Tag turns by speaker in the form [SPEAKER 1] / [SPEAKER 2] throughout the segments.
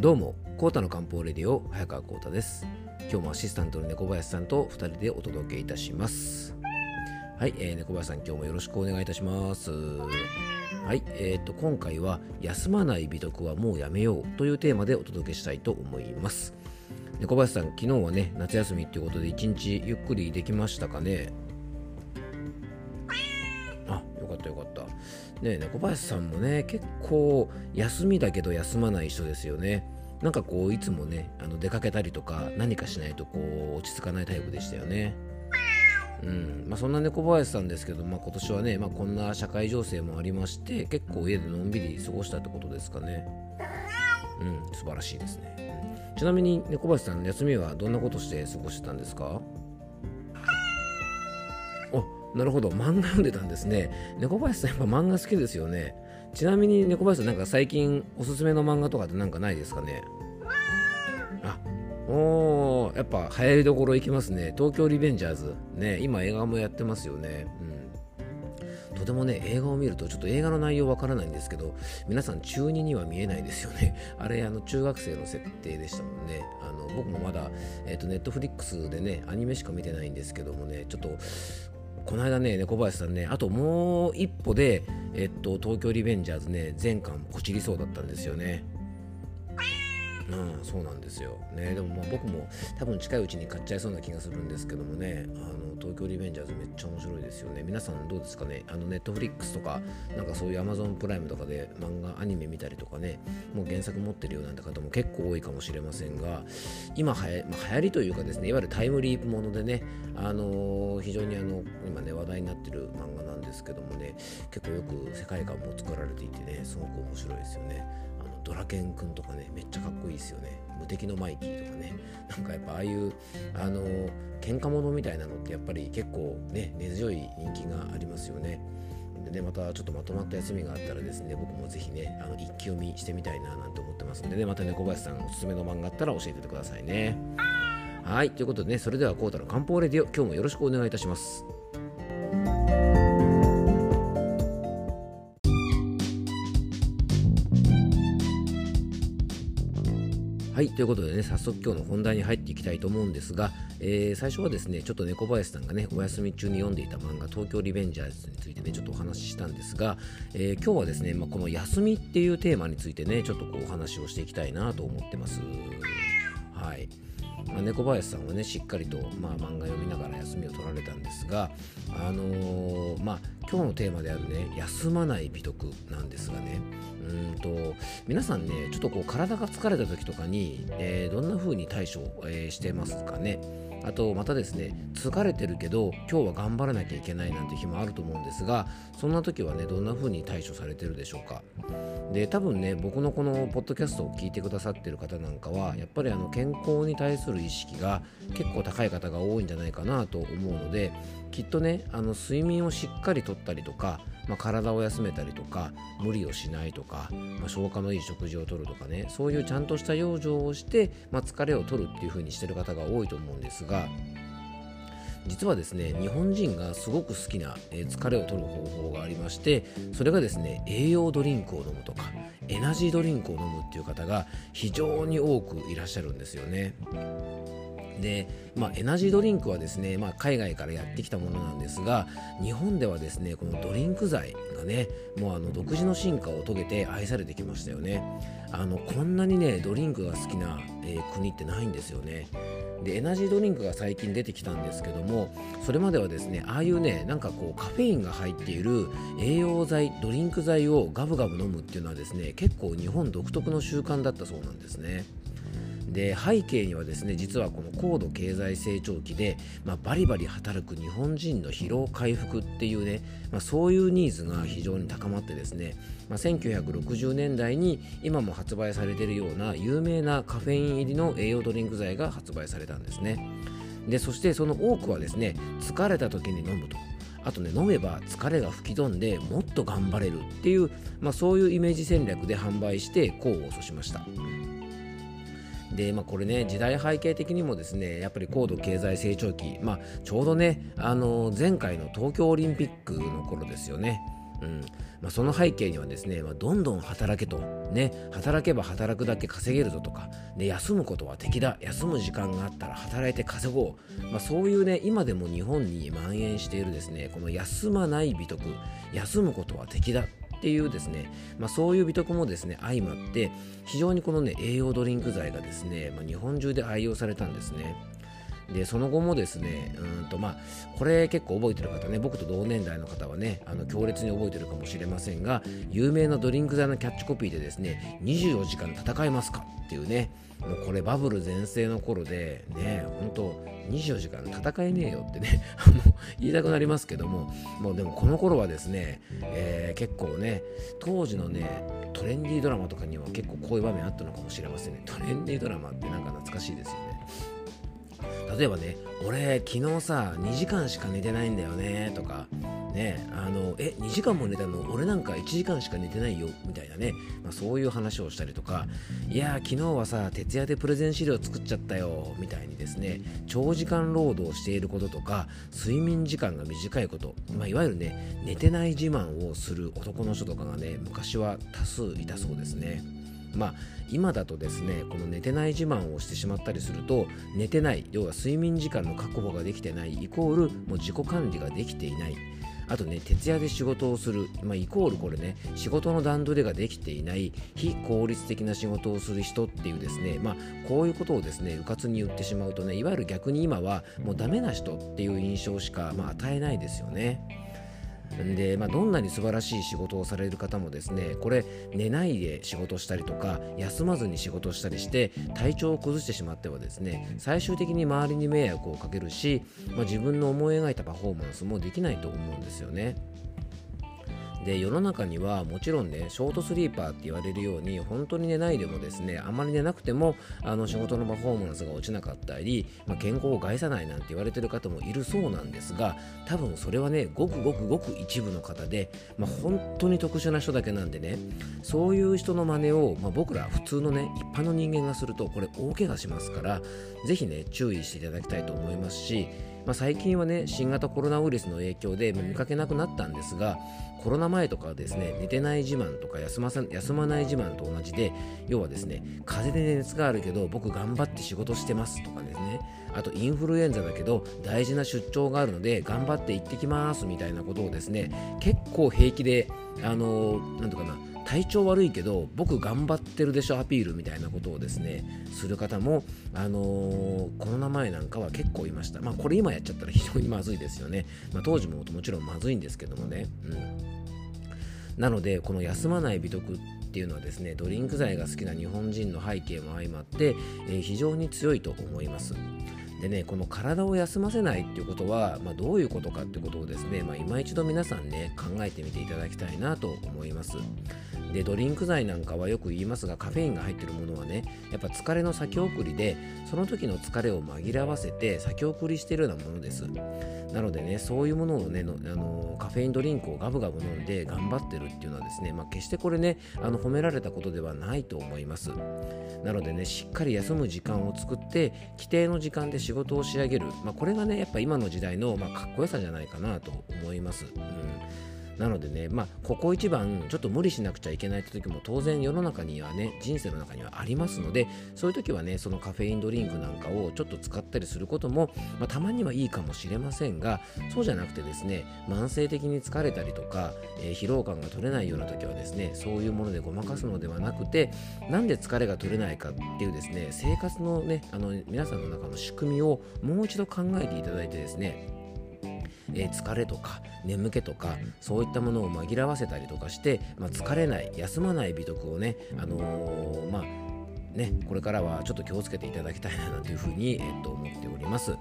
[SPEAKER 1] どうもコータの漢方レディオ早川コータです。今日もアシスタントの猫林さんと2人でお届けいたします。はい、えー、猫林さん今日もよろしくお願いいたします。はいえーと、今回は休まない美徳はもうやめようというテーマでお届けしたいと思います。猫林さん昨日はね夏休みっていうことで一日ゆっくりできましたかね？あよかったよかった。ね猫林さんもね結構休みだけど休まない人ですよね。なんかこういつもねあの出かけたりとか何かしないとこう落ち着かないタイプでしたよね。うん。まあ、そんな猫林さんですけど、まあ、今年はね、まあ、こんな社会情勢もありまして結構家でのんびり過ごしたってことですかね。うん。素晴らしいですね、ちなみに猫林さん休みはどんなことして過ごしてたんですか？なるほど。漫画読んでたんですね。猫林さんやっぱ漫画好きですよね。ちなみに猫林さんなんか最近おすすめの漫画とかってなんかないですかね？あおーやっぱ流行りどころいきますね。東京リベンジャーズ。ね今映画もやってますよね。うん。とてもね映画を見るとちょっと映画の内容わからないんですけど皆さん中2には見えないですよね。あれあの中学生の設定でしたもんね。あの僕もまだ、えーと、ネットフリックスでねアニメしか見てないんですけどもねちょっとこの間ね、猫林さんね、あともう一歩で、えっと、東京リベンジャーズね、全巻こちりそうだったんですよね。うん、そうなんですよ。ね、でもまあ僕も多分近いうちに買っちゃいそうな気がするんですけどもね、あの東京リベンジャーズめっちゃ面白いですよね。皆さんどうですかね、あのネットフリックスとか、なんかそういうアマゾンプライムとかで漫画、アニメ見たりとかね、もう原作持ってるようなんて方も結構多いかもしれませんが、今はや、まあ、流行りというかですね、いわゆるタイムリープものでね、あのー、非常にあの今ね、話題になってる漫画なんですけどもね、結構よく世界観も作られていてね、すごく面白いですよね。ドラケンくんとかねめっちゃかっこいいですよね。無敵のマイキーとかね。なんかやっぱああいうあの喧嘩者みたいなのってやっぱり結構ね根強い人気がありますよね。でねまたちょっとまとまった休みがあったらですね僕もぜひねあの一気読みしてみたいななんて思ってますんでね。またね小林さんおすすめの漫画あったら教えててくださいね。はいということでねそれではコータの漢方レディオ今日もよろしくお願いいたします。はい、ということでね、早速今日の本題に入っていきたいと思うんですが、えー、最初はですね、ちょっと猫林さんがね、お休み中に読んでいた漫画、東京リベンジャーズについてね、ちょっとお話ししたんですが、えー、今日はですね、まあ、この休みっていうテーマについてね、ちょっとこうお話をしていきたいなと思ってます。はい。ま、猫林さんはねしっかりと、まあ、漫画読みながら休みを取られたんですが、あのー、まあ、今日のテーマであるね休まない美徳なんですがねうんと皆さんねちょっとこう体が疲れた時とかに、えー、どんな風に対処、えー、してますかね。あとまたですね疲れてるけど今日は頑張らなきゃいけないなんて日もあると思うんですがそんな時はねどんな風に対処されてるでしょうか。で多分ね僕のこのポッドキャストを聞いてくださってる方なんかはやっぱりあの健康に対する意識が結構高い方が多いんじゃないかなと思うのできっとねあの睡眠をしっかりとったりとかまあ、体を休めたりとか無理をしないとか、まあ、消化のいい食事をとるとかねそういうちゃんとした養生をして、まあ、疲れを取るっていう風にしてる方が多いと思うんですが実はですね日本人がすごく好きな、え疲れを取る方法がありましてそれがですね栄養ドリンクを飲むとかエナジードリンクを飲むっていう方が非常に多くいらっしゃるんですよね。で、まあ、エナジードリンクはですね、まあ、海外からやってきたものなんですが日本ではですねこのドリンク剤がねもうあの独自の進化を遂げて愛されてきましたよね。あのこんなにねドリンクが好きな、えー、国ってないんですよね。でエナジードリンクが最近出てきたんですけどもそれまではですねああいうねなんかこうカフェインが入っている栄養剤ドリンク剤をガブガブ飲むっていうのはですね結構日本独特の習慣だったそうなんですね。で背景にはですね実はこの高度経済成長期で、まあ、バリバリ働く日本人の疲労回復っていうね、まあ、そういうニーズが非常に高まってですね、まあ、1960年代に今も発売されているような有名なカフェイン入りの栄養ドリンク剤が発売されたんですねでそしてその多くはですね疲れた時に飲むとあとね飲めば疲れが吹き飛んでもっと頑張れるっていう、まあ、そういうイメージ戦略で販売して功を奏しました。で、まあ、これね時代背景的にもですねやっぱり高度経済成長期、まあ、ちょうどねあの前回の東京オリンピックの頃ですよね。うん。まあ、その背景にはですね、まあ、どんどん働けと、ね、働けば働くだけ稼げるぞとか、ね、休むことは敵だ休む時間があったら働いて稼ごう、まあ、そういうね今でも日本に蔓延しているですねこの休まない美徳。休むことは敵だっていうですね、まあ、そういう美徳もですね相まって非常にこのね栄養ドリンク剤がですね、まあ、日本中で愛用されたんですね。でその後もですねうんとまあこれ結構覚えてる方ね僕と同年代の方はねあの強烈に覚えてるかもしれませんが有名なドリンク剤のキャッチコピーでですね24時間戦えますかっていうねもうこれバブル全盛の頃でね本当24時間戦えねえよってね 言いたくなりますけどももうでもこの頃はですね、えー、結構ね当時のねトレンディードラマとかには結構こういう場面あったのかもしれませんね。トレンディードラマってなんか懐かしいですよね。例えばね俺昨日さ2時間しか寝てないんだよねとかねあのえ2時間も寝たの？俺なんか1時間しか寝てないよみたいなね、まあ、そういう話をしたりとかいや昨日はさ徹夜でプレゼン資料作っちゃったよみたいにですね長時間労働していることとか睡眠時間が短いこと、まあ、いわゆるね寝てない自慢をする男の人とかがね昔は多数いたそうですね。まあ、今だとですねこの寝てない自慢をしてしまったりすると寝てない要は睡眠時間の確保ができてないイコールもう自己管理ができていないあとね徹夜で仕事をする、まあ、イコールこれね仕事の段取りができていない非効率的な仕事をする人っていうですねまあこういうことをですねうかつに言ってしまうとねいわゆる逆に今はもうダメな人っていう印象しか、まあ、与えないですよね。で、まあ、どんなに素晴らしい仕事をされる方もですねこれ寝ないで仕事したりとか休まずに仕事したりして体調を崩してしまってはですね最終的に周りに迷惑をかけるし、まあ、自分の思い描いたパフォーマンスもできないと思うんですよね。で世の中にはもちろんねショートスリーパーって言われるように本当に寝ないでもですねあまり寝なくてもあの仕事のパフォーマンスが落ちなかったり、まあ、健康を害さないなんて言われてる方もいるそうなんですが多分それはねごくごくごく一部の方で、まあ、本当に特殊な人だけなんでねそういう人の真似を、まあ、僕ら普通のね一般の人間がするとこれ大怪我しますから是非ね注意していただきたいと思いますしまあ、最近はね新型コロナウイルスの影響で見かけなくなったんですがコロナ前とかはですね寝てない自慢とか休まさ休まない自慢と同じで要はですね風邪で熱があるけど僕頑張って仕事してますとかですね。あとインフルエンザだけど大事な出張があるので頑張って行ってきますみたいなことをですね結構平気であのー、なんとかな体調悪いけど僕頑張ってるでしょアピールみたいなことをですねする方も、あのー、コロナ前なんかは結構いました。まあこれ今やっちゃったら 非常にまずいですよね。まあ、当時ももちろんまずいんですけどもね。うん、なのでこの休まない美徳っていうのはですねドリンク剤が好きな日本人の背景も相まって、えー、非常に強いと思います。でねこの体を休ませないっていうことは、まあ、どういうことかってことをですね、まあ、今一度皆さんね考えてみていただきたいなと思います。でドリンク剤なんかはよく言いますがカフェインが入ってるものはねやっぱ疲れの先送りでその時の疲れを紛らわせて先送りしているようなものです。なのでねそういうものをねあのカフェインドリンクをガブガブ飲んで頑張ってるっていうのはですね、まあ、決してこれねあの褒められたことではないと思います。なのでねしっかり休む時間を作って規定の時間で仕事を仕上げる、まあ、これがねやっぱ今の時代の、まあ、かっこよさじゃないかなと思います、うん。なのでね、まあ、ここ一番ちょっと無理しなくちゃいけないって時も当然世の中にはね、人生の中にはありますので、そういう時はね、そのカフェインドリンクなんかをちょっと使ったりすることも、まあ、たまにはいいかもしれませんが、そうじゃなくてですね、慢性的に疲れたりとか、えー、疲労感が取れないような時はですね、そういうものでごまかすのではなくて、なんで疲れが取れないかっていうですね、生活のね、あの皆さんの中の仕組みをもう一度考えていただいてですね、えー、疲れとか眠気とかそういったものを紛らわせたりとかして、まあ、疲れない休まない美徳をね、あのー、まあね、これからはちょっと気をつけていただきたいなというふうに、えー、と思っております。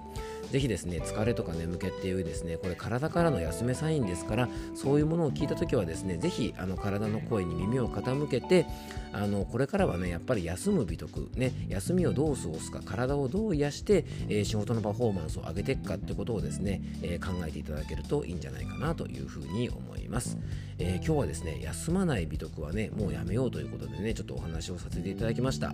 [SPEAKER 1] ぜひですね疲れとか眠気っていうですねこれ体からの休めサインですからそういうものを聞いた時はですねぜひあの体の声に耳を傾けてあのこれからはねやっぱり休む美徳ね休みをどう過ごすか体をどう癒して、えー、仕事のパフォーマンスを上げていくかってことをですね、えー、考えていただけるといいんじゃないかなというふうに思います、えー、今日はですね休まない美徳はねもうやめようということでねちょっとお話をさせていただきました。